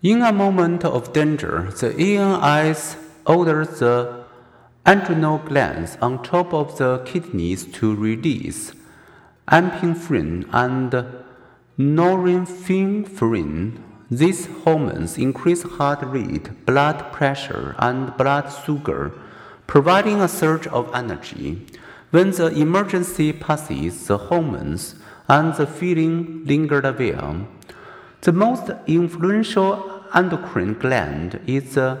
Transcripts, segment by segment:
In a moment of danger, the ANS order the adrenal glands on top of the kidneys to release epinephrine and norepinephrine. These hormones increase heart rate, blood pressure, and blood sugar, providing a surge of energy. When the emergency passes, the hormones and the feeling linger there. The most influential endocrine gland is the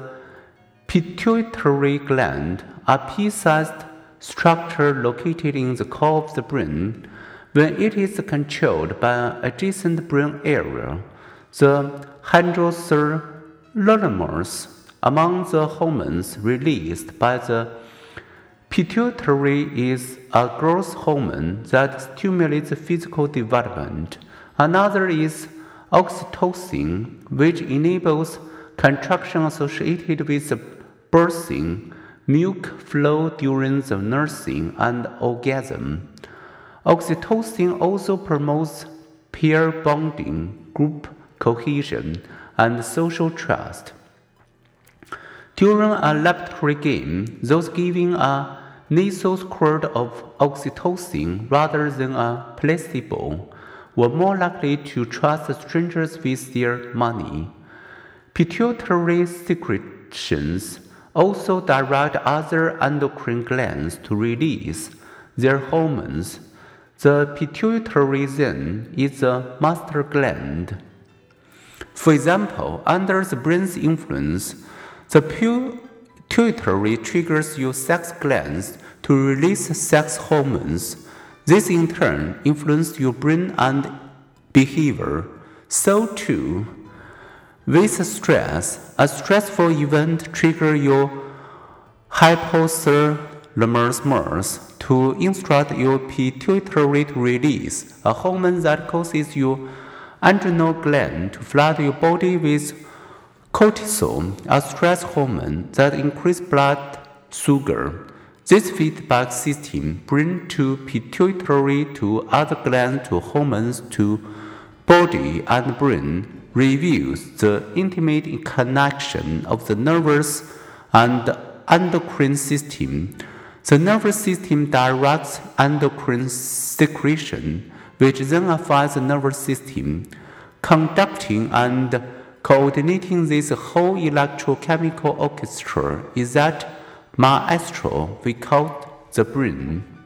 pituitary gland, a pea-sized structure located in the core of the brain. When it is controlled by an adjacent brain area, the hypothalamus, among the hormones released by the pituitary is a growth hormone that stimulates physical development. Another is oxytocin, which enables contraction associated with birthing, milk flow during the nursing, and orgasm. Oxytocin also promotes peer bonding, group cohesion, and social trust. During a laboratory game, those giving a nasal squirt of oxytocin rather than a placebo were more likely to trust strangers with their money. Pituitary secretions also direct other endocrine glands to release their hormones. The pituitary then is the master gland. For example, under the brain's influence, the pituitary triggers your sex glands to release sex hormones. This in turn influences your brain and behavior. So too, with stress, a stressful event triggers your hypothalamus to instruct your pituitary to release a hormone that causes your adrenal gland to flood your body with cortisol, a stress hormone that increases blood sugar. This feedback system brings to pituitary to other glands to hormones to body and brain reveals the intimate connection of the nervous and endocrine system. The nervous system directs endocrine secretion which then affects the nervous system, conducting and coordinating this whole electrochemical orchestra is that maestro we call the brain.